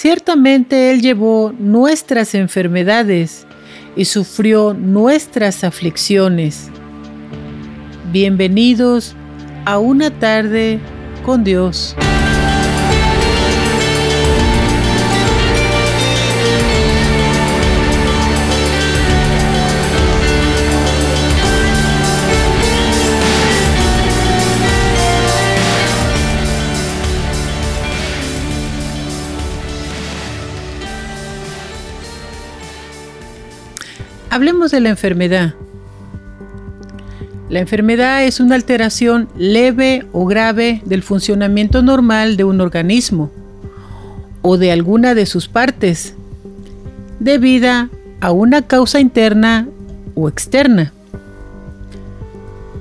Ciertamente Él llevó nuestras enfermedades y sufrió nuestras aflicciones. Bienvenidos a una tarde con Dios. Hablemos de la enfermedad. La enfermedad es una alteración leve o grave del funcionamiento normal de un organismo o de alguna de sus partes, debida a una causa interna o externa,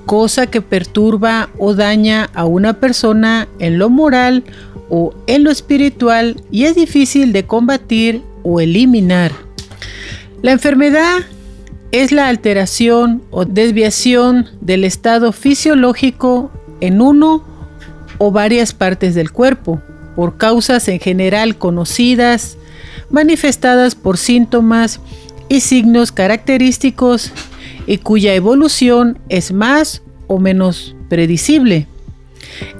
cosa que perturba o daña a una persona en lo moral o en lo espiritual y es difícil de combatir o eliminar. La enfermedad es la alteración o desviación del estado fisiológico en uno o varias partes del cuerpo, por causas en general conocidas, manifestadas por síntomas y signos característicos y cuya evolución es más o menos predecible.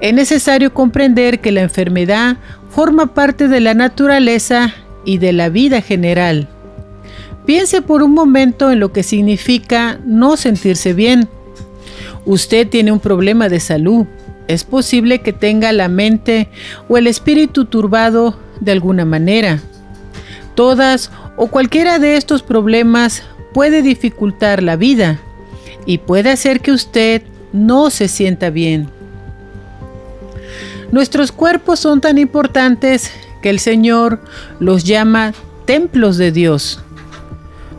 Es necesario comprender que la enfermedad forma parte de la naturaleza y de la vida general. Piense por un momento en lo que significa no sentirse bien. Usted tiene un problema de salud. Es posible que tenga la mente o el espíritu turbado de alguna manera. Todas o cualquiera de estos problemas puede dificultar la vida y puede hacer que usted no se sienta bien. Nuestros cuerpos son tan importantes que el Señor los llama templos de Dios.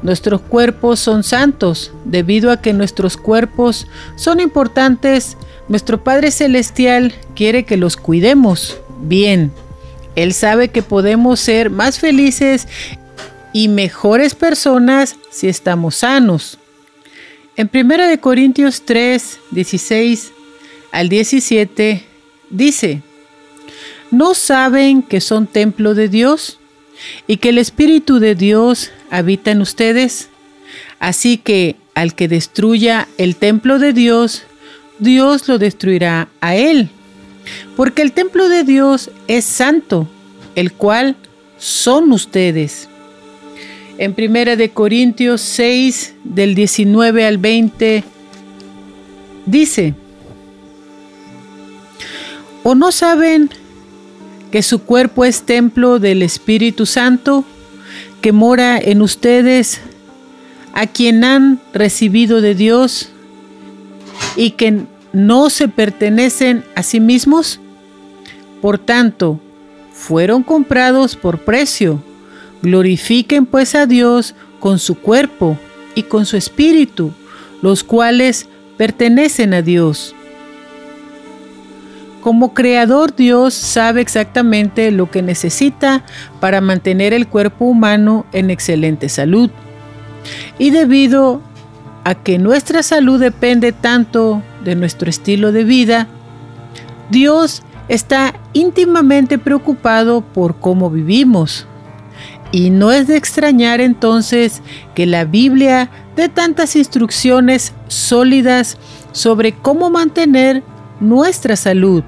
Nuestros cuerpos son santos, debido a que nuestros cuerpos son importantes. Nuestro Padre Celestial quiere que los cuidemos bien. Él sabe que podemos ser más felices y mejores personas si estamos sanos. En 1 Corintios 3, 16 al 17 dice, ¿no saben que son templo de Dios y que el Espíritu de Dios habita en ustedes. Así que al que destruya el templo de Dios, Dios lo destruirá a él. Porque el templo de Dios es santo, el cual son ustedes. En Primera de Corintios 6 del 19 al 20 dice: ¿O no saben que su cuerpo es templo del Espíritu Santo? que mora en ustedes, a quien han recibido de Dios y que no se pertenecen a sí mismos? Por tanto, fueron comprados por precio. Glorifiquen pues a Dios con su cuerpo y con su espíritu, los cuales pertenecen a Dios. Como creador Dios sabe exactamente lo que necesita para mantener el cuerpo humano en excelente salud. Y debido a que nuestra salud depende tanto de nuestro estilo de vida, Dios está íntimamente preocupado por cómo vivimos. Y no es de extrañar entonces que la Biblia dé tantas instrucciones sólidas sobre cómo mantener nuestra salud.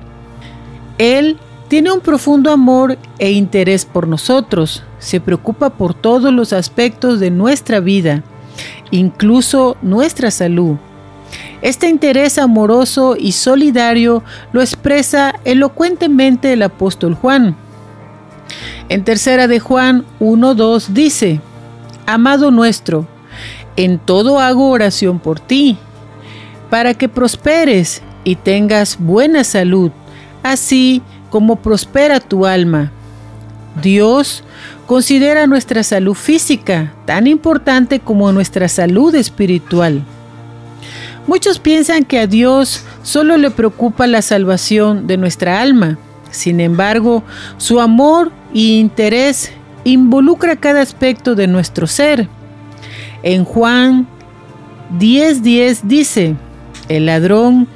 Él tiene un profundo amor e interés por nosotros, se preocupa por todos los aspectos de nuestra vida, incluso nuestra salud. Este interés amoroso y solidario lo expresa elocuentemente el apóstol Juan. En tercera de Juan 1.2 dice, Amado nuestro, en todo hago oración por ti, para que prosperes y tengas buena salud, así como prospera tu alma. Dios considera nuestra salud física tan importante como nuestra salud espiritual. Muchos piensan que a Dios solo le preocupa la salvación de nuestra alma. Sin embargo, su amor y interés involucra cada aspecto de nuestro ser. En Juan 10:10 dice, el ladrón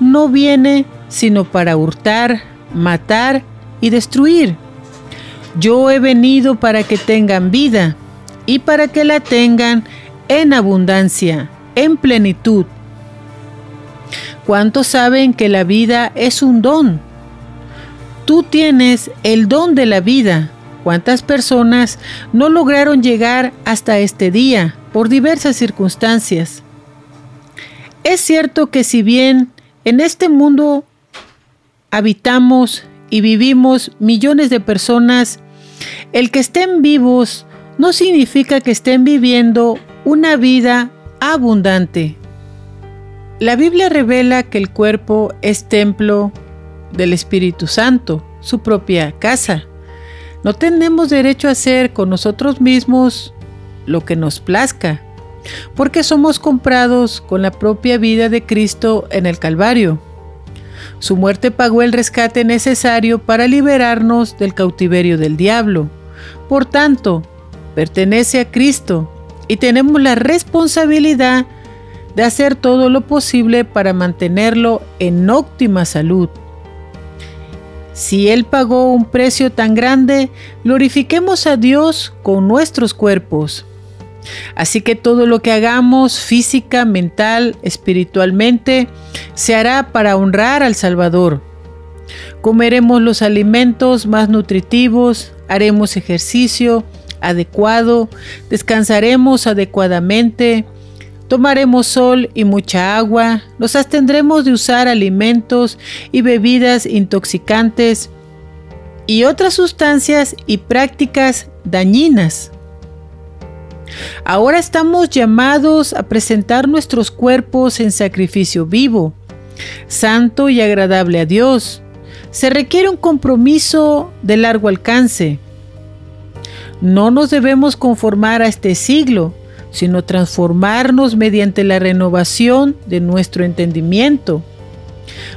no viene sino para hurtar, matar y destruir. Yo he venido para que tengan vida y para que la tengan en abundancia, en plenitud. ¿Cuántos saben que la vida es un don? Tú tienes el don de la vida. ¿Cuántas personas no lograron llegar hasta este día por diversas circunstancias? Es cierto que si bien en este mundo habitamos y vivimos millones de personas, el que estén vivos no significa que estén viviendo una vida abundante. La Biblia revela que el cuerpo es templo del Espíritu Santo, su propia casa. No tenemos derecho a hacer con nosotros mismos lo que nos plazca, porque somos comprados con la propia vida de Cristo en el Calvario. Su muerte pagó el rescate necesario para liberarnos del cautiverio del diablo. Por tanto, pertenece a Cristo y tenemos la responsabilidad de hacer todo lo posible para mantenerlo en óptima salud. Si Él pagó un precio tan grande, glorifiquemos a Dios con nuestros cuerpos. Así que todo lo que hagamos física, mental, espiritualmente, se hará para honrar al Salvador. Comeremos los alimentos más nutritivos, haremos ejercicio adecuado, descansaremos adecuadamente, Tomaremos sol y mucha agua, nos abstendremos de usar alimentos y bebidas intoxicantes y otras sustancias y prácticas dañinas. Ahora estamos llamados a presentar nuestros cuerpos en sacrificio vivo, santo y agradable a Dios. Se requiere un compromiso de largo alcance. No nos debemos conformar a este siglo, sino transformarnos mediante la renovación de nuestro entendimiento,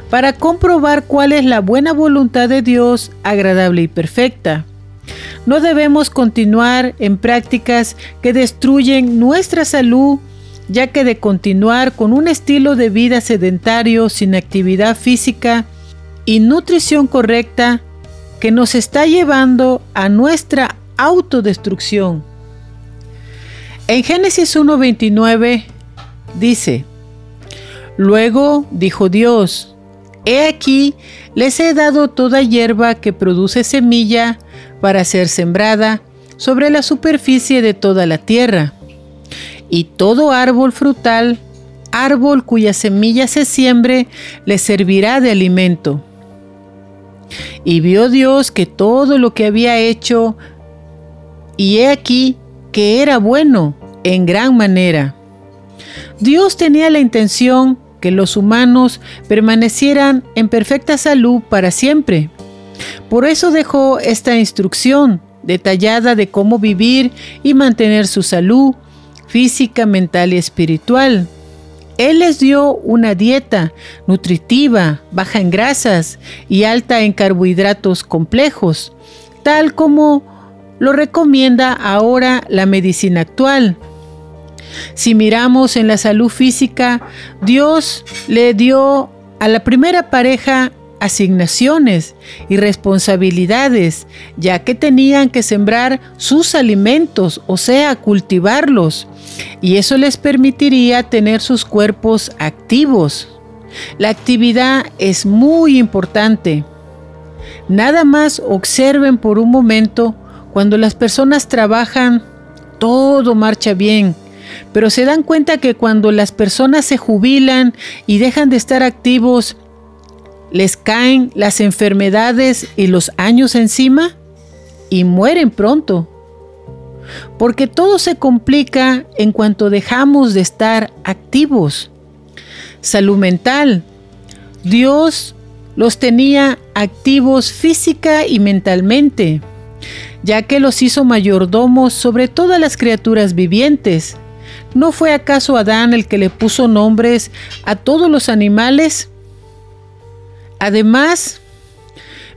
para comprobar cuál es la buena voluntad de Dios agradable y perfecta. No debemos continuar en prácticas que destruyen nuestra salud, ya que de continuar con un estilo de vida sedentario sin actividad física y nutrición correcta que nos está llevando a nuestra autodestrucción. En Génesis 1.29 dice, Luego dijo Dios, He aquí, les he dado toda hierba que produce semilla para ser sembrada sobre la superficie de toda la tierra, y todo árbol frutal, árbol cuya semilla se siembre, le servirá de alimento. Y vio Dios que todo lo que había hecho, y he aquí que era bueno en gran manera. Dios tenía la intención que los humanos permanecieran en perfecta salud para siempre. Por eso dejó esta instrucción detallada de cómo vivir y mantener su salud física, mental y espiritual. Él les dio una dieta nutritiva, baja en grasas y alta en carbohidratos complejos, tal como lo recomienda ahora la medicina actual. Si miramos en la salud física, Dios le dio a la primera pareja asignaciones y responsabilidades, ya que tenían que sembrar sus alimentos, o sea, cultivarlos, y eso les permitiría tener sus cuerpos activos. La actividad es muy importante. Nada más observen por un momento cuando las personas trabajan, todo marcha bien, pero se dan cuenta que cuando las personas se jubilan y dejan de estar activos, les caen las enfermedades y los años encima y mueren pronto. Porque todo se complica en cuanto dejamos de estar activos. Salud mental. Dios los tenía activos física y mentalmente, ya que los hizo mayordomos sobre todas las criaturas vivientes. ¿No fue acaso Adán el que le puso nombres a todos los animales? Además,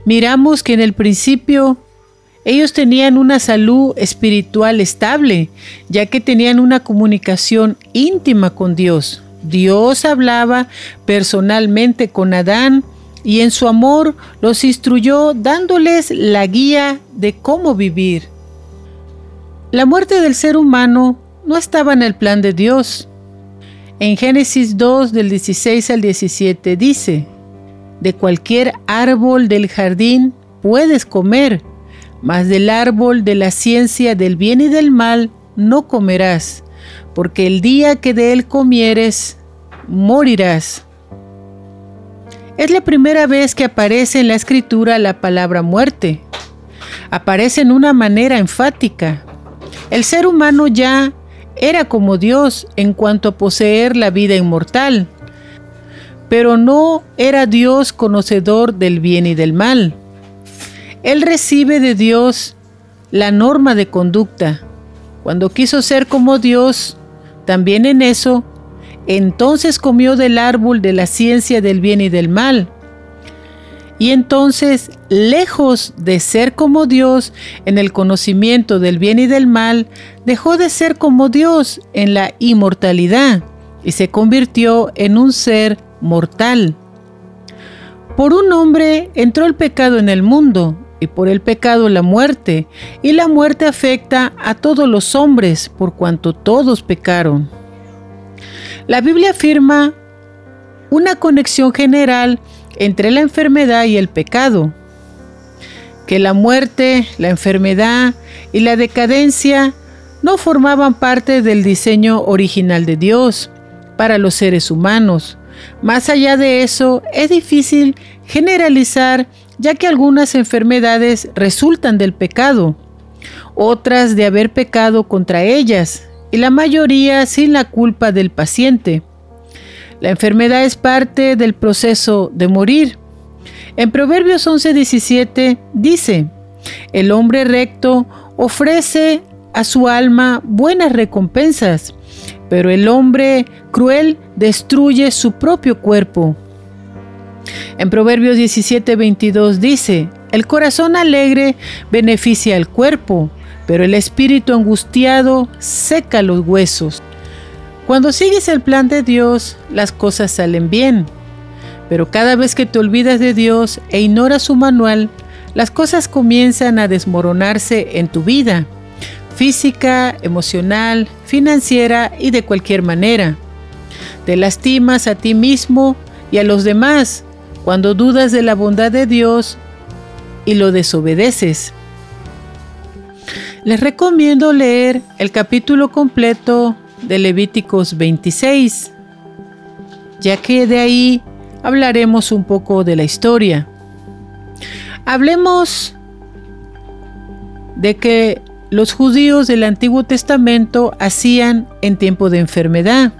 miramos que en el principio ellos tenían una salud espiritual estable, ya que tenían una comunicación íntima con Dios. Dios hablaba personalmente con Adán y en su amor los instruyó dándoles la guía de cómo vivir. La muerte del ser humano no estaba en el plan de Dios. En Génesis 2 del 16 al 17 dice, de cualquier árbol del jardín puedes comer, mas del árbol de la ciencia del bien y del mal no comerás, porque el día que de él comieres, morirás. Es la primera vez que aparece en la escritura la palabra muerte. Aparece en una manera enfática. El ser humano ya era como Dios en cuanto a poseer la vida inmortal, pero no era Dios conocedor del bien y del mal. Él recibe de Dios la norma de conducta. Cuando quiso ser como Dios, también en eso, entonces comió del árbol de la ciencia del bien y del mal. Y entonces, lejos de ser como Dios en el conocimiento del bien y del mal, dejó de ser como Dios en la inmortalidad y se convirtió en un ser mortal. Por un hombre entró el pecado en el mundo y por el pecado la muerte, y la muerte afecta a todos los hombres por cuanto todos pecaron. La Biblia afirma una conexión general entre la enfermedad y el pecado, que la muerte, la enfermedad y la decadencia no formaban parte del diseño original de Dios para los seres humanos. Más allá de eso, es difícil generalizar ya que algunas enfermedades resultan del pecado, otras de haber pecado contra ellas, y la mayoría sin la culpa del paciente. La enfermedad es parte del proceso de morir. En Proverbios 11:17 dice, el hombre recto ofrece a su alma buenas recompensas, pero el hombre cruel destruye su propio cuerpo. En Proverbios 17:22 dice, el corazón alegre beneficia al cuerpo, pero el espíritu angustiado seca los huesos. Cuando sigues el plan de Dios, las cosas salen bien. Pero cada vez que te olvidas de Dios e ignoras su manual, las cosas comienzan a desmoronarse en tu vida, física, emocional, financiera y de cualquier manera. Te lastimas a ti mismo y a los demás cuando dudas de la bondad de Dios y lo desobedeces. Les recomiendo leer el capítulo completo de Levíticos 26, ya que de ahí hablaremos un poco de la historia. Hablemos de que los judíos del Antiguo Testamento hacían en tiempo de enfermedad.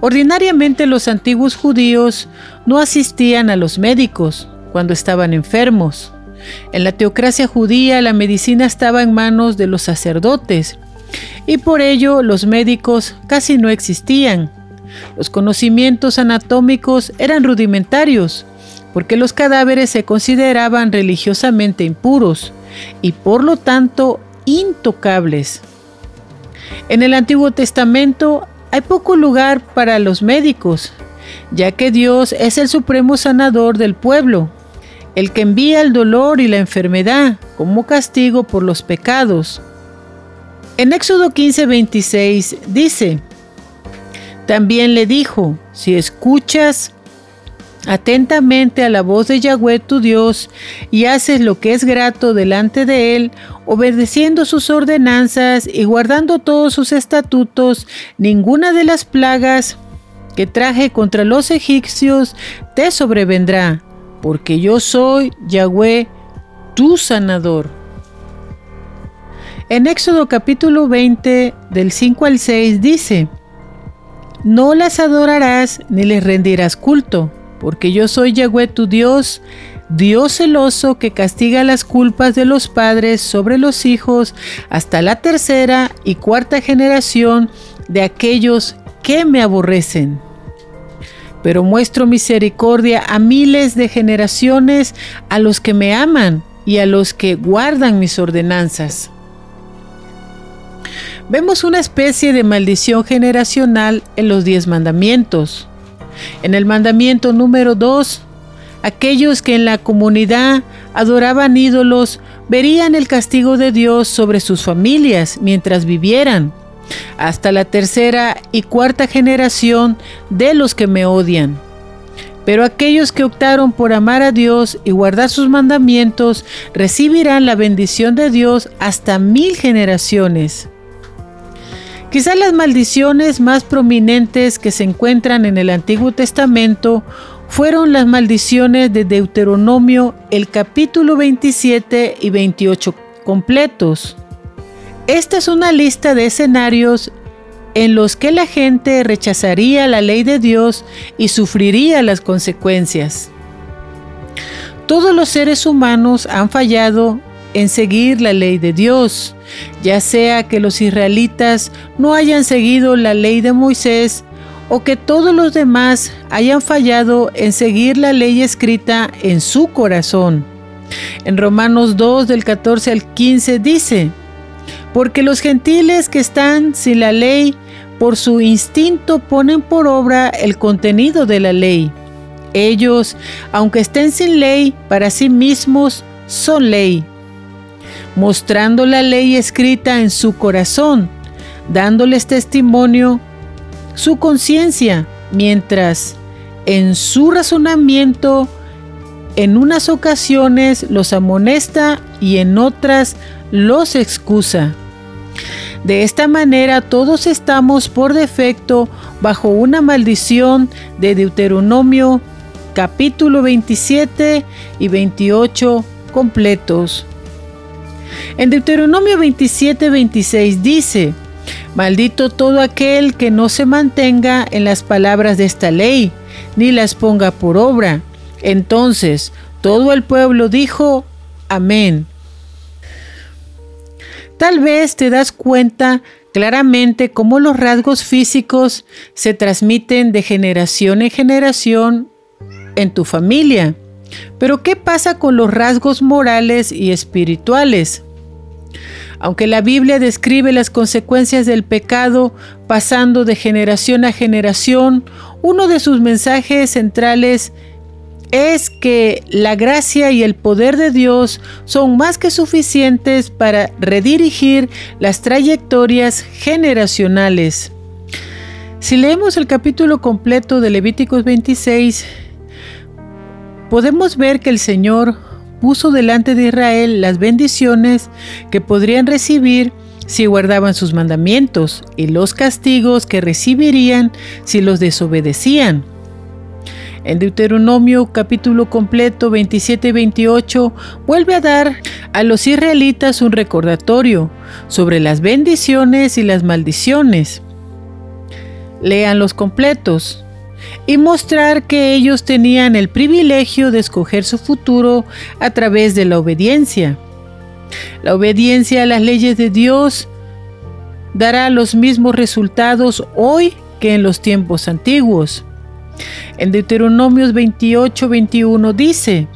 Ordinariamente los antiguos judíos no asistían a los médicos cuando estaban enfermos. En la teocracia judía la medicina estaba en manos de los sacerdotes y por ello los médicos casi no existían. Los conocimientos anatómicos eran rudimentarios porque los cadáveres se consideraban religiosamente impuros y por lo tanto intocables. En el Antiguo Testamento hay poco lugar para los médicos, ya que Dios es el supremo sanador del pueblo, el que envía el dolor y la enfermedad como castigo por los pecados. En Éxodo 15:26 dice, también le dijo, si escuchas atentamente a la voz de Yahweh tu Dios y haces lo que es grato delante de Él, obedeciendo sus ordenanzas y guardando todos sus estatutos, ninguna de las plagas que traje contra los egipcios te sobrevendrá, porque yo soy Yahweh, tu sanador. En Éxodo capítulo 20 del 5 al 6 dice, No las adorarás ni les rendirás culto porque yo soy Yahweh tu Dios, Dios celoso que castiga las culpas de los padres sobre los hijos hasta la tercera y cuarta generación de aquellos que me aborrecen. Pero muestro misericordia a miles de generaciones a los que me aman y a los que guardan mis ordenanzas. Vemos una especie de maldición generacional en los diez mandamientos. En el mandamiento número 2, aquellos que en la comunidad adoraban ídolos verían el castigo de Dios sobre sus familias mientras vivieran, hasta la tercera y cuarta generación de los que me odian. Pero aquellos que optaron por amar a Dios y guardar sus mandamientos recibirán la bendición de Dios hasta mil generaciones. Quizás las maldiciones más prominentes que se encuentran en el Antiguo Testamento fueron las maldiciones de Deuteronomio, el capítulo 27 y 28 completos. Esta es una lista de escenarios en los que la gente rechazaría la ley de Dios y sufriría las consecuencias. Todos los seres humanos han fallado en seguir la ley de Dios, ya sea que los israelitas no hayan seguido la ley de Moisés o que todos los demás hayan fallado en seguir la ley escrita en su corazón. En Romanos 2 del 14 al 15 dice, porque los gentiles que están sin la ley, por su instinto ponen por obra el contenido de la ley. Ellos, aunque estén sin ley, para sí mismos son ley, mostrando la ley escrita en su corazón, dándoles testimonio su conciencia, mientras en su razonamiento en unas ocasiones los amonesta y en otras los excusa. De esta manera todos estamos por defecto bajo una maldición de Deuteronomio capítulo 27 y 28 completos. En Deuteronomio 27, 26 dice, Maldito todo aquel que no se mantenga en las palabras de esta ley, ni las ponga por obra. Entonces todo el pueblo dijo, Amén. Tal vez te das cuenta claramente cómo los rasgos físicos se transmiten de generación en generación en tu familia. Pero ¿qué pasa con los rasgos morales y espirituales? Aunque la Biblia describe las consecuencias del pecado pasando de generación a generación, uno de sus mensajes centrales es que la gracia y el poder de Dios son más que suficientes para redirigir las trayectorias generacionales. Si leemos el capítulo completo de Levíticos 26, podemos ver que el Señor puso delante de Israel las bendiciones que podrían recibir si guardaban sus mandamientos y los castigos que recibirían si los desobedecían. En Deuteronomio capítulo completo 27 y 28 vuelve a dar a los israelitas un recordatorio sobre las bendiciones y las maldiciones. Lean los completos y mostrar que ellos tenían el privilegio de escoger su futuro a través de la obediencia. La obediencia a las leyes de Dios dará los mismos resultados hoy que en los tiempos antiguos. En Deuteronomios 28, 21 dice,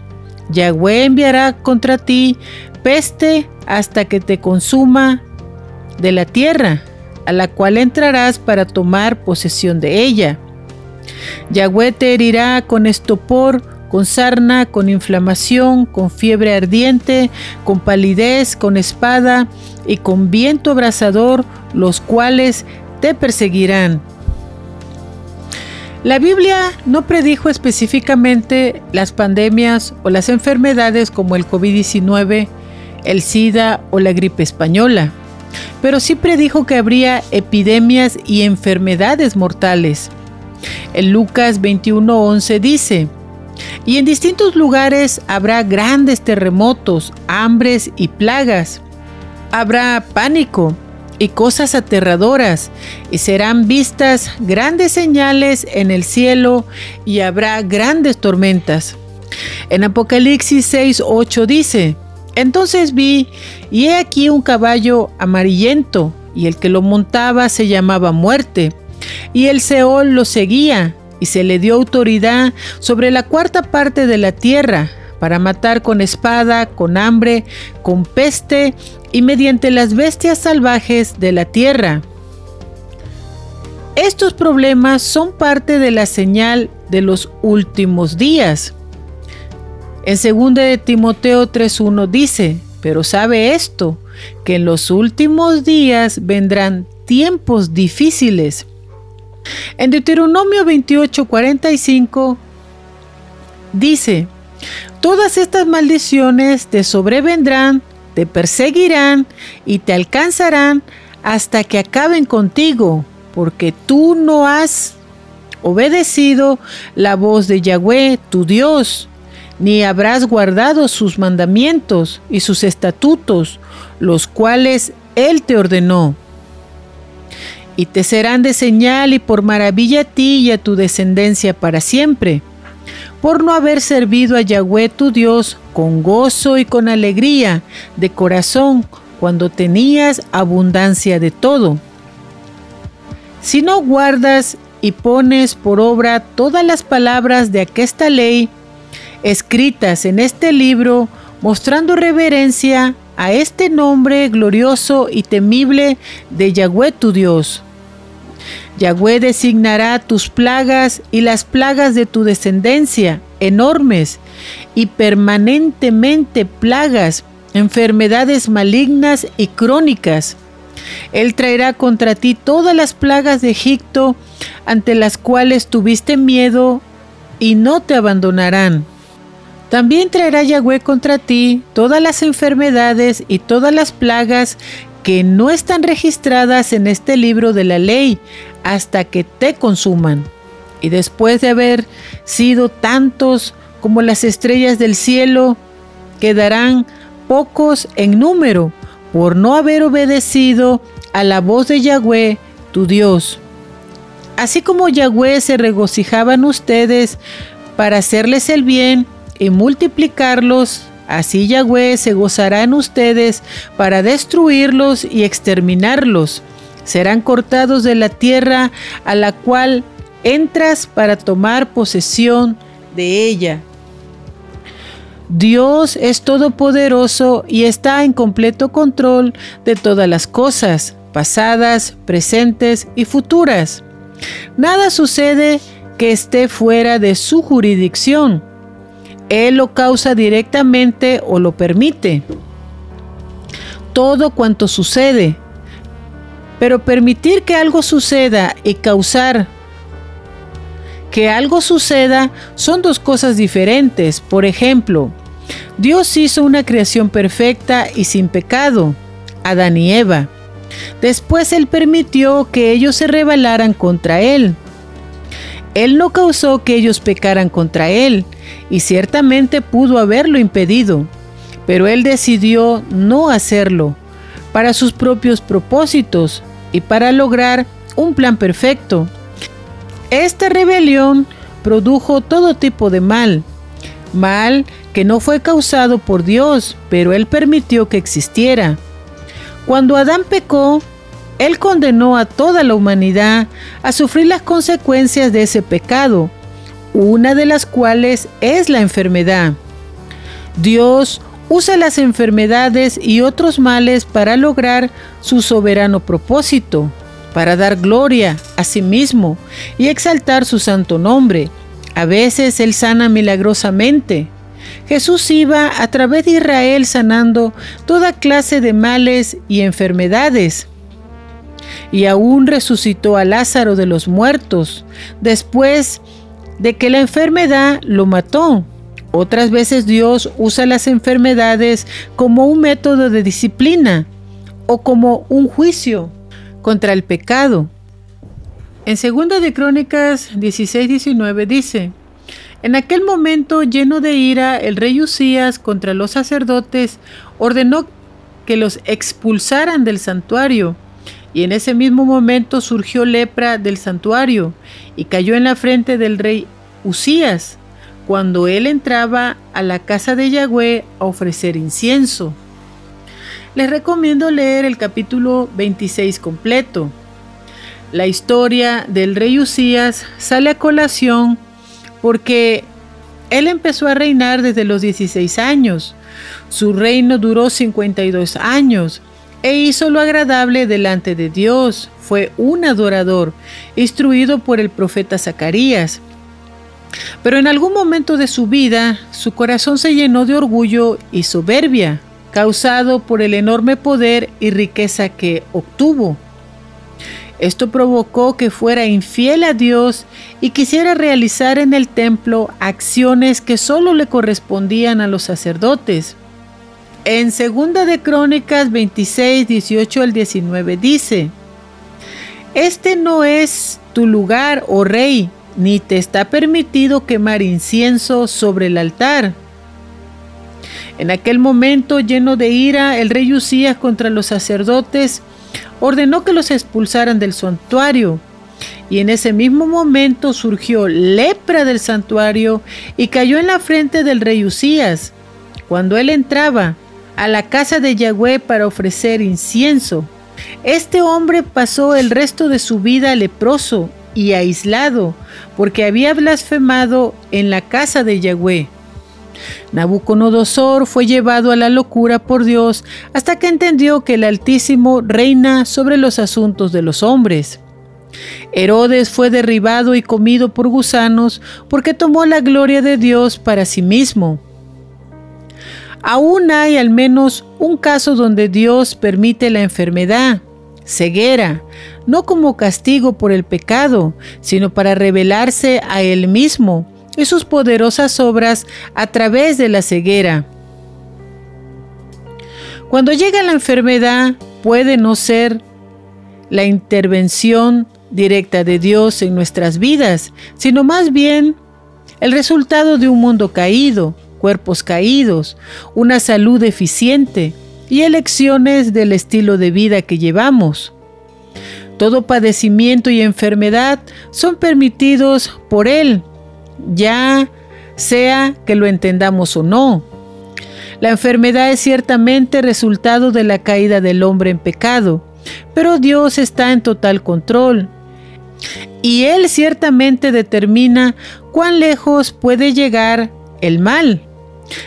Yahweh enviará contra ti peste hasta que te consuma de la tierra, a la cual entrarás para tomar posesión de ella. Yahweh te herirá con estopor, con sarna, con inflamación, con fiebre ardiente, con palidez, con espada y con viento abrasador, los cuales te perseguirán. La Biblia no predijo específicamente las pandemias o las enfermedades como el COVID-19, el SIDA o la gripe española, pero sí predijo que habría epidemias y enfermedades mortales. En Lucas 21:11 dice, y en distintos lugares habrá grandes terremotos, hambres y plagas. Habrá pánico y cosas aterradoras, y serán vistas grandes señales en el cielo y habrá grandes tormentas. En Apocalipsis 6:8 dice, entonces vi, y he aquí un caballo amarillento, y el que lo montaba se llamaba muerte y el Seol lo seguía, y se le dio autoridad sobre la cuarta parte de la tierra, para matar con espada, con hambre, con peste y mediante las bestias salvajes de la tierra. Estos problemas son parte de la señal de los últimos días. En 2 de Timoteo 3.1 dice, pero sabe esto, que en los últimos días vendrán tiempos difíciles. En Deuteronomio 28:45 dice, todas estas maldiciones te sobrevendrán, te perseguirán y te alcanzarán hasta que acaben contigo, porque tú no has obedecido la voz de Yahweh, tu Dios, ni habrás guardado sus mandamientos y sus estatutos, los cuales Él te ordenó. Y te serán de señal y por maravilla a ti y a tu descendencia para siempre, por no haber servido a Yahweh tu Dios con gozo y con alegría de corazón cuando tenías abundancia de todo. Si no guardas y pones por obra todas las palabras de aquesta ley, escritas en este libro, mostrando reverencia a este nombre glorioso y temible de Yahweh tu Dios. Yahweh designará tus plagas y las plagas de tu descendencia, enormes y permanentemente plagas, enfermedades malignas y crónicas. Él traerá contra ti todas las plagas de Egipto, ante las cuales tuviste miedo, y no te abandonarán. También traerá Yahweh contra ti todas las enfermedades y todas las plagas que no están registradas en este libro de la ley hasta que te consuman. Y después de haber sido tantos como las estrellas del cielo, quedarán pocos en número por no haber obedecido a la voz de Yahweh, tu Dios. Así como Yahweh se regocijaban ustedes para hacerles el bien, y multiplicarlos, así Yahweh se gozará en ustedes para destruirlos y exterminarlos. Serán cortados de la tierra a la cual entras para tomar posesión de ella. Dios es todopoderoso y está en completo control de todas las cosas, pasadas, presentes y futuras. Nada sucede que esté fuera de su jurisdicción. Él lo causa directamente o lo permite. Todo cuanto sucede. Pero permitir que algo suceda y causar que algo suceda son dos cosas diferentes. Por ejemplo, Dios hizo una creación perfecta y sin pecado, Adán y Eva. Después Él permitió que ellos se rebelaran contra Él. Él no causó que ellos pecaran contra Él, y ciertamente pudo haberlo impedido, pero Él decidió no hacerlo, para sus propios propósitos y para lograr un plan perfecto. Esta rebelión produjo todo tipo de mal, mal que no fue causado por Dios, pero Él permitió que existiera. Cuando Adán pecó, él condenó a toda la humanidad a sufrir las consecuencias de ese pecado, una de las cuales es la enfermedad. Dios usa las enfermedades y otros males para lograr su soberano propósito, para dar gloria a sí mismo y exaltar su santo nombre. A veces Él sana milagrosamente. Jesús iba a través de Israel sanando toda clase de males y enfermedades y aún resucitó a Lázaro de los muertos, después de que la enfermedad lo mató. Otras veces Dios usa las enfermedades como un método de disciplina o como un juicio contra el pecado. En 2 de Crónicas 16-19 dice, en aquel momento lleno de ira, el rey Usías contra los sacerdotes ordenó que los expulsaran del santuario y en ese mismo momento surgió lepra del santuario y cayó en la frente del rey Usías, cuando él entraba a la casa de Yahweh a ofrecer incienso. Les recomiendo leer el capítulo 26 completo. La historia del rey Usías sale a colación porque él empezó a reinar desde los 16 años. Su reino duró 52 años e hizo lo agradable delante de Dios. Fue un adorador, instruido por el profeta Zacarías. Pero en algún momento de su vida, su corazón se llenó de orgullo y soberbia, causado por el enorme poder y riqueza que obtuvo. Esto provocó que fuera infiel a Dios y quisiera realizar en el templo acciones que solo le correspondían a los sacerdotes. En 2 de Crónicas 26, 18 al 19 dice, Este no es tu lugar, oh rey, ni te está permitido quemar incienso sobre el altar. En aquel momento, lleno de ira, el rey Usías contra los sacerdotes ordenó que los expulsaran del santuario. Y en ese mismo momento surgió lepra del santuario y cayó en la frente del rey Usías. Cuando él entraba a la casa de Yahweh para ofrecer incienso, este hombre pasó el resto de su vida leproso y aislado, porque había blasfemado en la casa de Yahweh. Nabucodonosor fue llevado a la locura por Dios hasta que entendió que el Altísimo reina sobre los asuntos de los hombres. Herodes fue derribado y comido por gusanos porque tomó la gloria de Dios para sí mismo. Aún hay al menos un caso donde Dios permite la enfermedad, ceguera, no como castigo por el pecado, sino para revelarse a Él mismo y sus poderosas obras a través de la ceguera. Cuando llega la enfermedad puede no ser la intervención directa de Dios en nuestras vidas, sino más bien el resultado de un mundo caído, cuerpos caídos, una salud deficiente y elecciones del estilo de vida que llevamos. Todo padecimiento y enfermedad son permitidos por Él ya sea que lo entendamos o no. La enfermedad es ciertamente resultado de la caída del hombre en pecado, pero Dios está en total control. Y Él ciertamente determina cuán lejos puede llegar el mal,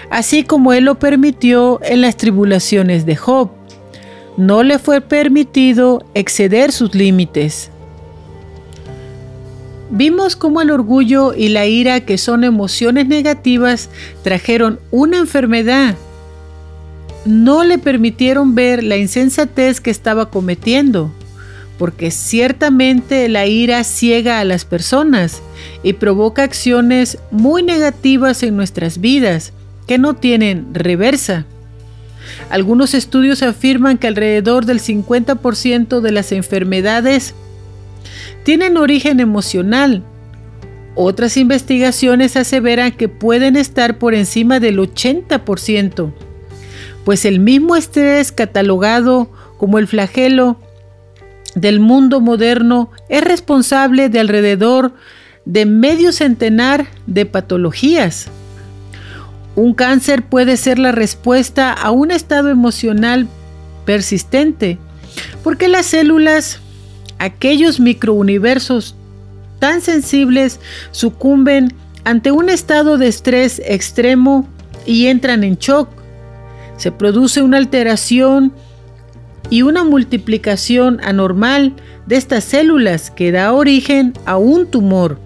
así como Él lo permitió en las tribulaciones de Job. No le fue permitido exceder sus límites. Vimos cómo el orgullo y la ira, que son emociones negativas, trajeron una enfermedad. No le permitieron ver la insensatez que estaba cometiendo, porque ciertamente la ira ciega a las personas y provoca acciones muy negativas en nuestras vidas que no tienen reversa. Algunos estudios afirman que alrededor del 50% de las enfermedades tienen origen emocional. Otras investigaciones aseveran que pueden estar por encima del 80%, pues el mismo estrés catalogado como el flagelo del mundo moderno es responsable de alrededor de medio centenar de patologías. Un cáncer puede ser la respuesta a un estado emocional persistente, porque las células aquellos microuniversos tan sensibles sucumben ante un estado de estrés extremo y entran en shock. Se produce una alteración y una multiplicación anormal de estas células que da origen a un tumor.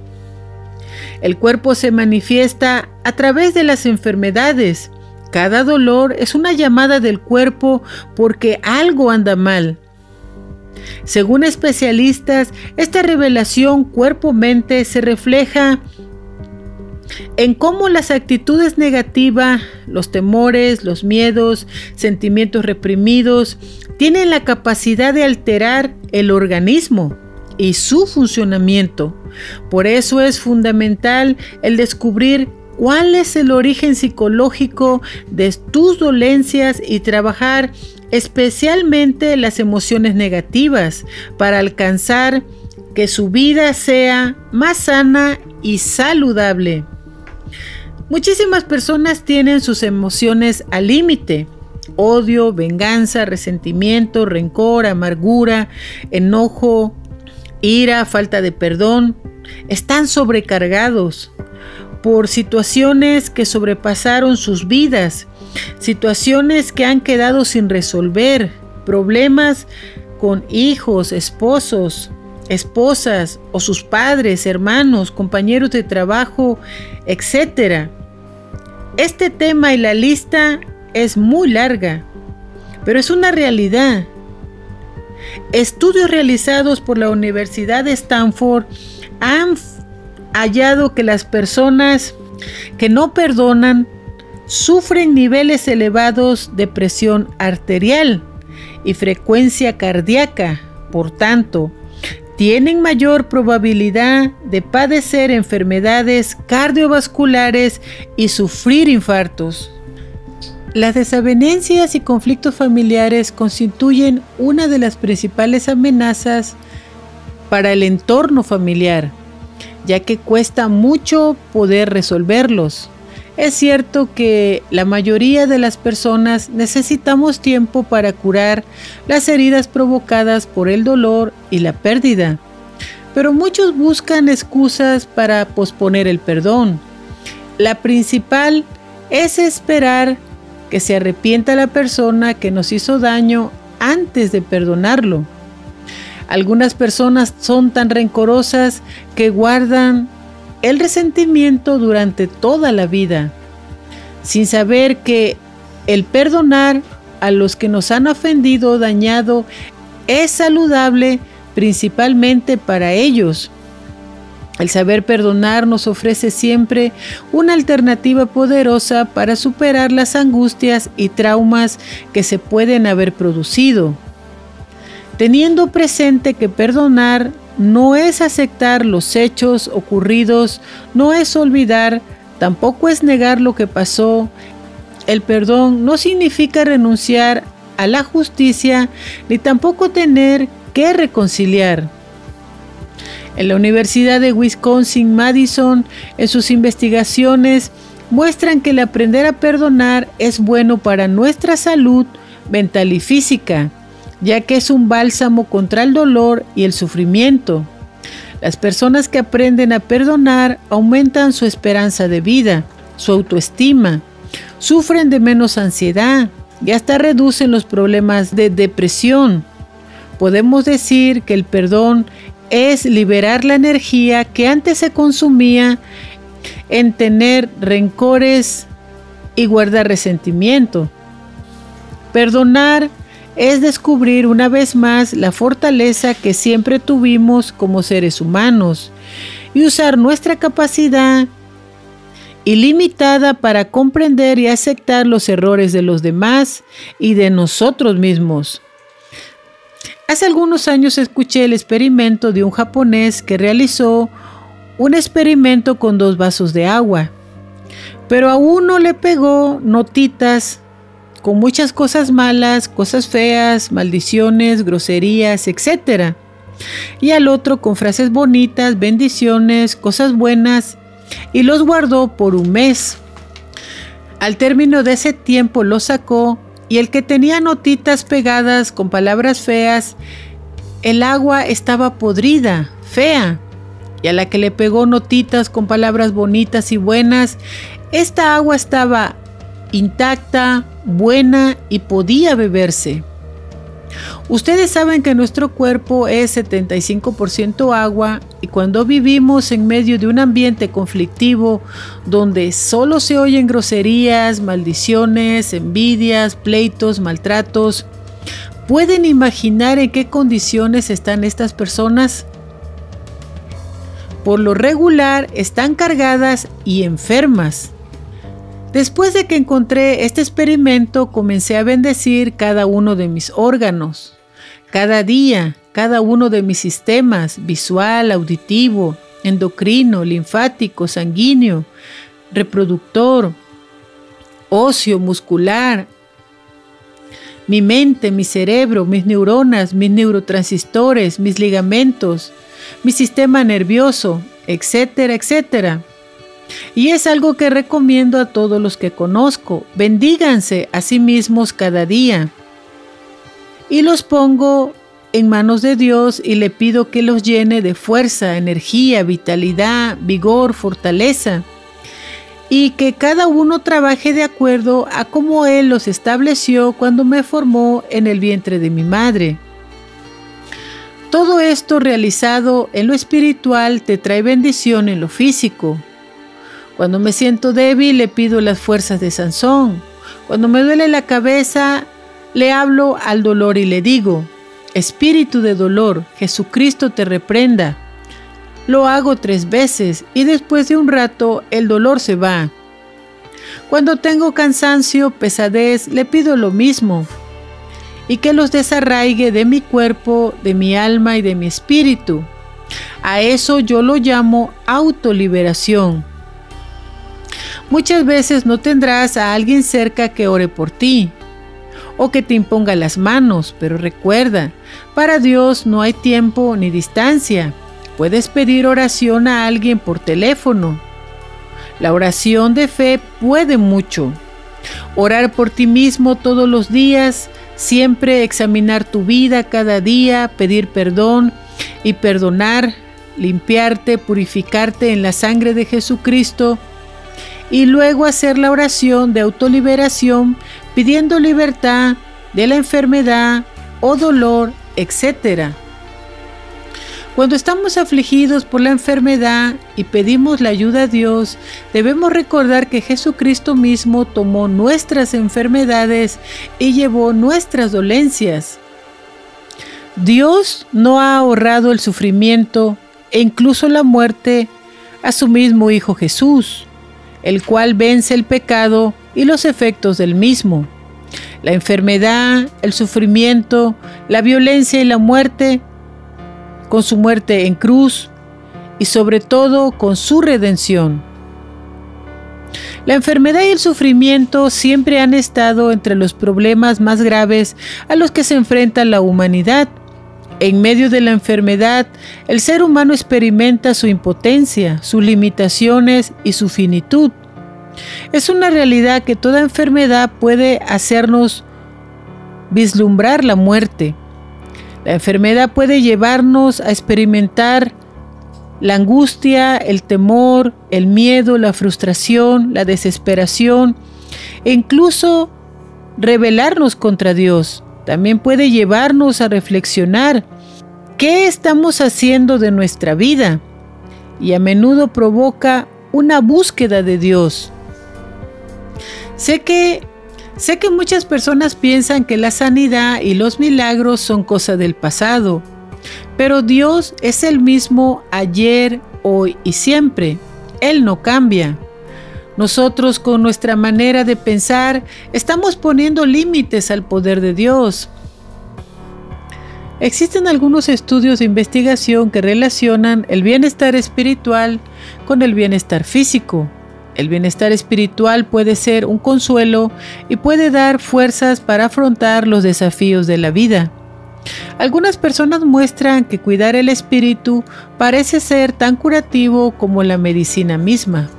El cuerpo se manifiesta a través de las enfermedades. Cada dolor es una llamada del cuerpo porque algo anda mal. Según especialistas, esta revelación cuerpo-mente se refleja en cómo las actitudes negativas, los temores, los miedos, sentimientos reprimidos, tienen la capacidad de alterar el organismo y su funcionamiento. Por eso es fundamental el descubrir cuál es el origen psicológico de tus dolencias y trabajar especialmente las emociones negativas, para alcanzar que su vida sea más sana y saludable. Muchísimas personas tienen sus emociones al límite. Odio, venganza, resentimiento, rencor, amargura, enojo, ira, falta de perdón. Están sobrecargados por situaciones que sobrepasaron sus vidas situaciones que han quedado sin resolver, problemas con hijos, esposos, esposas o sus padres, hermanos, compañeros de trabajo, etc. Este tema y la lista es muy larga, pero es una realidad. Estudios realizados por la Universidad de Stanford han hallado que las personas que no perdonan sufren niveles elevados de presión arterial y frecuencia cardíaca. Por tanto, tienen mayor probabilidad de padecer enfermedades cardiovasculares y sufrir infartos. Las desavenencias y conflictos familiares constituyen una de las principales amenazas para el entorno familiar, ya que cuesta mucho poder resolverlos. Es cierto que la mayoría de las personas necesitamos tiempo para curar las heridas provocadas por el dolor y la pérdida, pero muchos buscan excusas para posponer el perdón. La principal es esperar que se arrepienta la persona que nos hizo daño antes de perdonarlo. Algunas personas son tan rencorosas que guardan el resentimiento durante toda la vida, sin saber que el perdonar a los que nos han ofendido o dañado es saludable principalmente para ellos. El saber perdonar nos ofrece siempre una alternativa poderosa para superar las angustias y traumas que se pueden haber producido. Teniendo presente que perdonar no es aceptar los hechos ocurridos, no es olvidar, tampoco es negar lo que pasó. El perdón no significa renunciar a la justicia ni tampoco tener que reconciliar. En la Universidad de Wisconsin-Madison, en sus investigaciones, muestran que el aprender a perdonar es bueno para nuestra salud mental y física, ya que es un bálsamo contra el dolor y el sufrimiento. Las personas que aprenden a perdonar aumentan su esperanza de vida, su autoestima, sufren de menos ansiedad y hasta reducen los problemas de depresión. Podemos decir que el perdón es liberar la energía que antes se consumía en tener rencores y guardar resentimiento. Perdonar es descubrir una vez más la fortaleza que siempre tuvimos como seres humanos y usar nuestra capacidad ilimitada para comprender y aceptar los errores de los demás y de nosotros mismos. Hace algunos años escuché el experimento de un japonés que realizó un experimento con dos vasos de agua, pero a uno le pegó notitas con muchas cosas malas, cosas feas, maldiciones, groserías, etc. Y al otro con frases bonitas, bendiciones, cosas buenas, y los guardó por un mes. Al término de ese tiempo lo sacó y el que tenía notitas pegadas con palabras feas, el agua estaba podrida, fea. Y a la que le pegó notitas con palabras bonitas y buenas, esta agua estaba intacta, buena y podía beberse. Ustedes saben que nuestro cuerpo es 75% agua y cuando vivimos en medio de un ambiente conflictivo donde solo se oyen groserías, maldiciones, envidias, pleitos, maltratos, ¿pueden imaginar en qué condiciones están estas personas? Por lo regular están cargadas y enfermas. Después de que encontré este experimento, comencé a bendecir cada uno de mis órganos. Cada día, cada uno de mis sistemas, visual, auditivo, endocrino, linfático, sanguíneo, reproductor, óseo, muscular, mi mente, mi cerebro, mis neuronas, mis neurotransistores, mis ligamentos, mi sistema nervioso, etcétera, etcétera. Y es algo que recomiendo a todos los que conozco. Bendíganse a sí mismos cada día. Y los pongo en manos de Dios y le pido que los llene de fuerza, energía, vitalidad, vigor, fortaleza. Y que cada uno trabaje de acuerdo a como Él los estableció cuando me formó en el vientre de mi madre. Todo esto realizado en lo espiritual te trae bendición en lo físico. Cuando me siento débil, le pido las fuerzas de Sansón. Cuando me duele la cabeza, le hablo al dolor y le digo, Espíritu de dolor, Jesucristo te reprenda. Lo hago tres veces y después de un rato el dolor se va. Cuando tengo cansancio, pesadez, le pido lo mismo y que los desarraigue de mi cuerpo, de mi alma y de mi espíritu. A eso yo lo llamo autoliberación. Muchas veces no tendrás a alguien cerca que ore por ti o que te imponga las manos, pero recuerda, para Dios no hay tiempo ni distancia. Puedes pedir oración a alguien por teléfono. La oración de fe puede mucho. Orar por ti mismo todos los días, siempre examinar tu vida cada día, pedir perdón y perdonar, limpiarte, purificarte en la sangre de Jesucristo y luego hacer la oración de autoliberación pidiendo libertad de la enfermedad o dolor, etc. Cuando estamos afligidos por la enfermedad y pedimos la ayuda a Dios, debemos recordar que Jesucristo mismo tomó nuestras enfermedades y llevó nuestras dolencias. Dios no ha ahorrado el sufrimiento e incluso la muerte a su mismo Hijo Jesús el cual vence el pecado y los efectos del mismo. La enfermedad, el sufrimiento, la violencia y la muerte, con su muerte en cruz y sobre todo con su redención. La enfermedad y el sufrimiento siempre han estado entre los problemas más graves a los que se enfrenta la humanidad. En medio de la enfermedad, el ser humano experimenta su impotencia, sus limitaciones y su finitud. Es una realidad que toda enfermedad puede hacernos vislumbrar la muerte. La enfermedad puede llevarnos a experimentar la angustia, el temor, el miedo, la frustración, la desesperación e incluso rebelarnos contra Dios también puede llevarnos a reflexionar qué estamos haciendo de nuestra vida y a menudo provoca una búsqueda de Dios. Sé que sé que muchas personas piensan que la sanidad y los milagros son cosa del pasado, pero Dios es el mismo ayer, hoy y siempre. Él no cambia. Nosotros con nuestra manera de pensar estamos poniendo límites al poder de Dios. Existen algunos estudios de investigación que relacionan el bienestar espiritual con el bienestar físico. El bienestar espiritual puede ser un consuelo y puede dar fuerzas para afrontar los desafíos de la vida. Algunas personas muestran que cuidar el espíritu parece ser tan curativo como la medicina misma.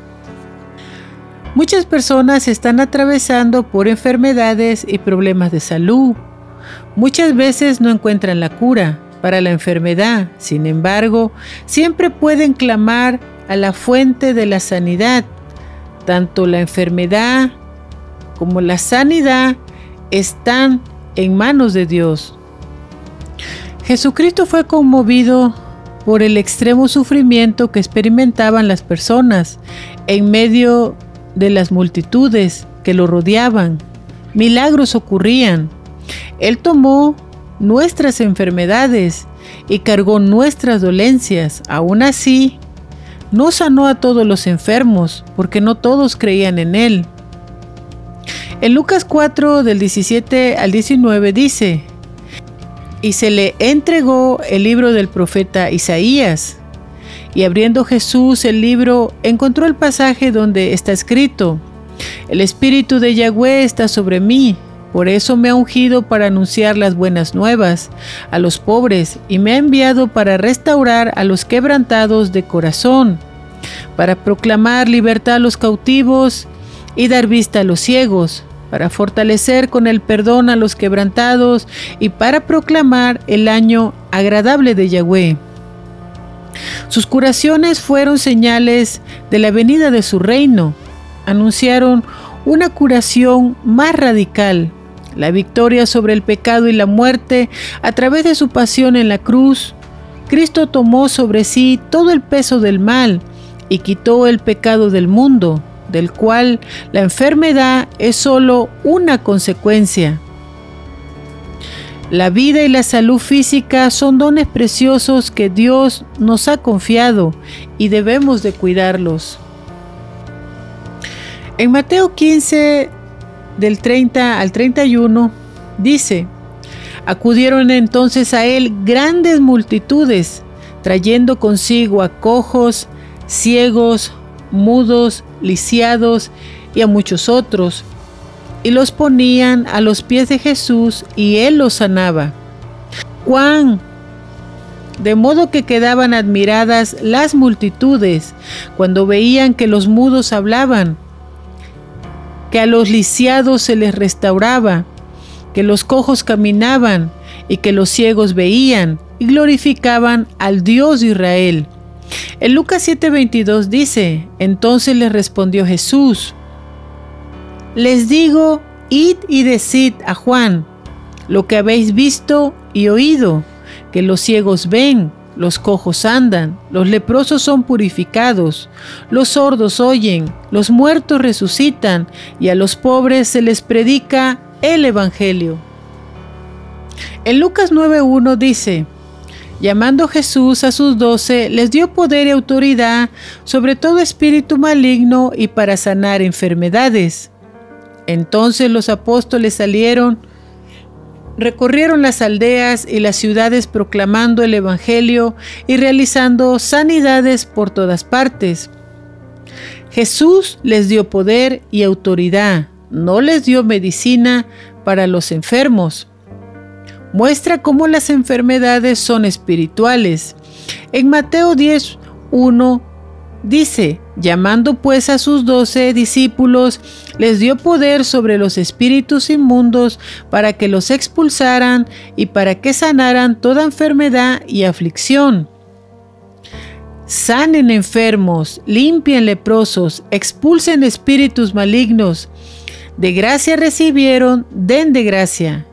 Muchas personas están atravesando por enfermedades y problemas de salud. Muchas veces no encuentran la cura para la enfermedad. Sin embargo, siempre pueden clamar a la fuente de la sanidad. Tanto la enfermedad como la sanidad están en manos de Dios. Jesucristo fue conmovido por el extremo sufrimiento que experimentaban las personas en medio de las multitudes que lo rodeaban. Milagros ocurrían. Él tomó nuestras enfermedades y cargó nuestras dolencias. Aún así, no sanó a todos los enfermos, porque no todos creían en Él. En Lucas 4 del 17 al 19 dice, y se le entregó el libro del profeta Isaías. Y abriendo Jesús el libro, encontró el pasaje donde está escrito, El Espíritu de Yahweh está sobre mí, por eso me ha ungido para anunciar las buenas nuevas a los pobres y me ha enviado para restaurar a los quebrantados de corazón, para proclamar libertad a los cautivos y dar vista a los ciegos, para fortalecer con el perdón a los quebrantados y para proclamar el año agradable de Yahweh. Sus curaciones fueron señales de la venida de su reino. Anunciaron una curación más radical, la victoria sobre el pecado y la muerte a través de su pasión en la cruz. Cristo tomó sobre sí todo el peso del mal y quitó el pecado del mundo, del cual la enfermedad es solo una consecuencia. La vida y la salud física son dones preciosos que Dios nos ha confiado y debemos de cuidarlos. En Mateo 15, del 30 al 31, dice, acudieron entonces a él grandes multitudes, trayendo consigo a cojos, ciegos, mudos, lisiados y a muchos otros, y los ponían a los pies de Jesús y él los sanaba. Juan, de modo que quedaban admiradas las multitudes cuando veían que los mudos hablaban, que a los lisiados se les restauraba, que los cojos caminaban y que los ciegos veían y glorificaban al Dios de Israel. En Lucas 7:22 dice, entonces le respondió Jesús, les digo, id y decid a Juan lo que habéis visto y oído, que los ciegos ven, los cojos andan, los leprosos son purificados, los sordos oyen, los muertos resucitan, y a los pobres se les predica el Evangelio. En Lucas 9.1 dice, Llamando Jesús a sus doce, les dio poder y autoridad sobre todo espíritu maligno y para sanar enfermedades. Entonces los apóstoles salieron, recorrieron las aldeas y las ciudades proclamando el Evangelio y realizando sanidades por todas partes. Jesús les dio poder y autoridad, no les dio medicina para los enfermos muestra cómo las enfermedades son espirituales. En Mateo 10, 1 dice, llamando pues a sus doce discípulos, les dio poder sobre los espíritus inmundos para que los expulsaran y para que sanaran toda enfermedad y aflicción. Sanen enfermos, limpien leprosos, expulsen espíritus malignos. De gracia recibieron, den de gracia.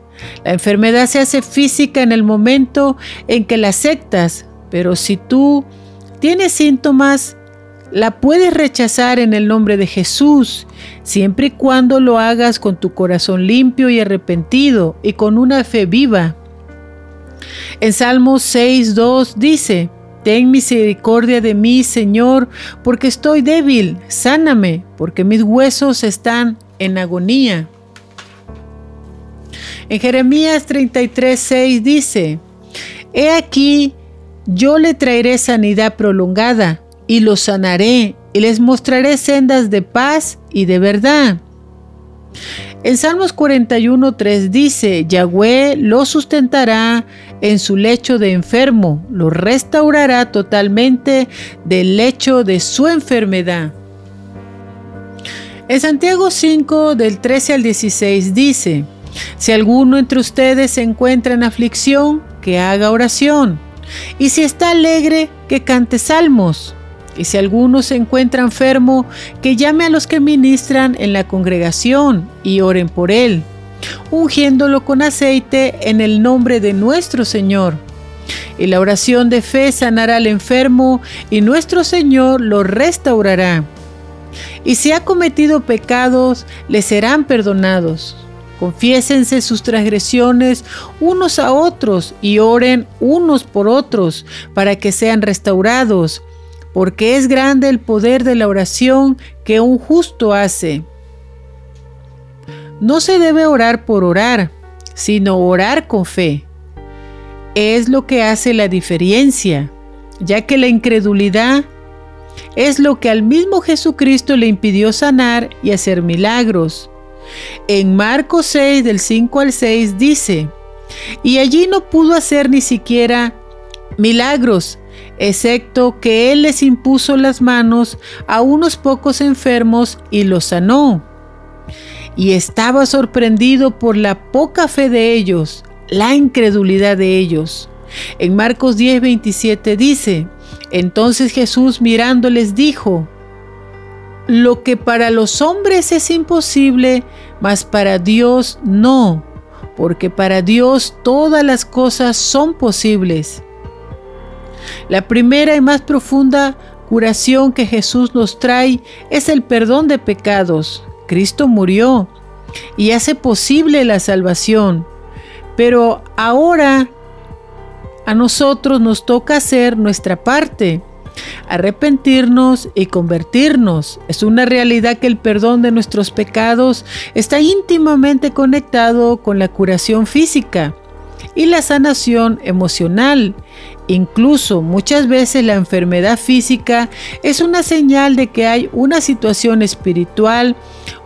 La enfermedad se hace física en el momento en que la aceptas, pero si tú tienes síntomas, la puedes rechazar en el nombre de Jesús, siempre y cuando lo hagas con tu corazón limpio y arrepentido y con una fe viva. En Salmos 6.2 dice, Ten misericordia de mí, Señor, porque estoy débil, sáname, porque mis huesos están en agonía. En Jeremías 33, 6 dice, He aquí, yo le traeré sanidad prolongada y lo sanaré y les mostraré sendas de paz y de verdad. En Salmos 41, 3 dice, Yahweh lo sustentará en su lecho de enfermo, lo restaurará totalmente del lecho de su enfermedad. En Santiago 5, del 13 al 16 dice, si alguno entre ustedes se encuentra en aflicción, que haga oración. Y si está alegre, que cante salmos. Y si alguno se encuentra enfermo, que llame a los que ministran en la congregación y oren por él, ungiéndolo con aceite en el nombre de nuestro Señor. Y la oración de fe sanará al enfermo y nuestro Señor lo restaurará. Y si ha cometido pecados, le serán perdonados. Confiésense sus transgresiones unos a otros y oren unos por otros para que sean restaurados, porque es grande el poder de la oración que un justo hace. No se debe orar por orar, sino orar con fe. Es lo que hace la diferencia, ya que la incredulidad es lo que al mismo Jesucristo le impidió sanar y hacer milagros. En Marcos 6 del 5 al 6 dice, y allí no pudo hacer ni siquiera milagros, excepto que Él les impuso las manos a unos pocos enfermos y los sanó. Y estaba sorprendido por la poca fe de ellos, la incredulidad de ellos. En Marcos 10, 27 dice, entonces Jesús mirándoles dijo, lo que para los hombres es imposible, mas para Dios no, porque para Dios todas las cosas son posibles. La primera y más profunda curación que Jesús nos trae es el perdón de pecados. Cristo murió y hace posible la salvación. Pero ahora a nosotros nos toca hacer nuestra parte, arrepentirnos y convertirnos. Es una realidad que el perdón de nuestros pecados está íntimamente conectado con la curación física y la sanación emocional. Incluso muchas veces la enfermedad física es una señal de que hay una situación espiritual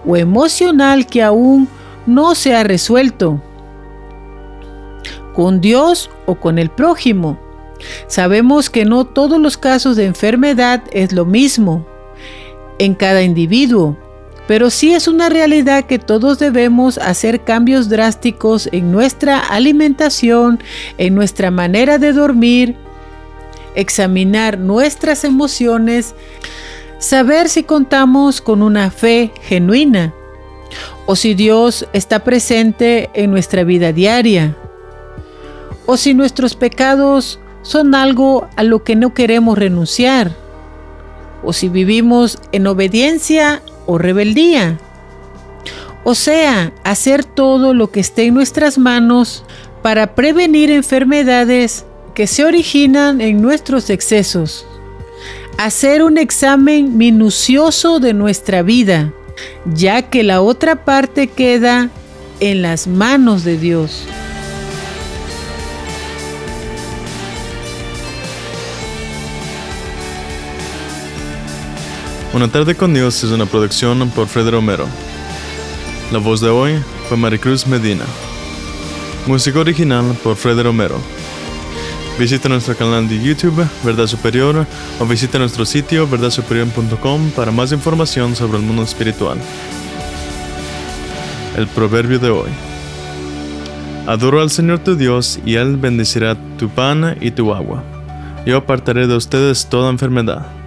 o emocional que aún no se ha resuelto con Dios o con el prójimo. Sabemos que no todos los casos de enfermedad es lo mismo en cada individuo, pero sí es una realidad que todos debemos hacer cambios drásticos en nuestra alimentación, en nuestra manera de dormir, examinar nuestras emociones, saber si contamos con una fe genuina o si Dios está presente en nuestra vida diaria o si nuestros pecados son algo a lo que no queremos renunciar, o si vivimos en obediencia o rebeldía. O sea, hacer todo lo que esté en nuestras manos para prevenir enfermedades que se originan en nuestros excesos. Hacer un examen minucioso de nuestra vida, ya que la otra parte queda en las manos de Dios. Una tarde con Dios es una producción por Fred Romero. La voz de hoy fue Maricruz Medina. Música original por Fred Romero. Visita nuestro canal de YouTube, Verdad Superior, o visita nuestro sitio verdadsuperior.com para más información sobre el mundo espiritual. El proverbio de hoy. Adoro al Señor tu Dios y Él bendecirá tu pan y tu agua. Yo apartaré de ustedes toda enfermedad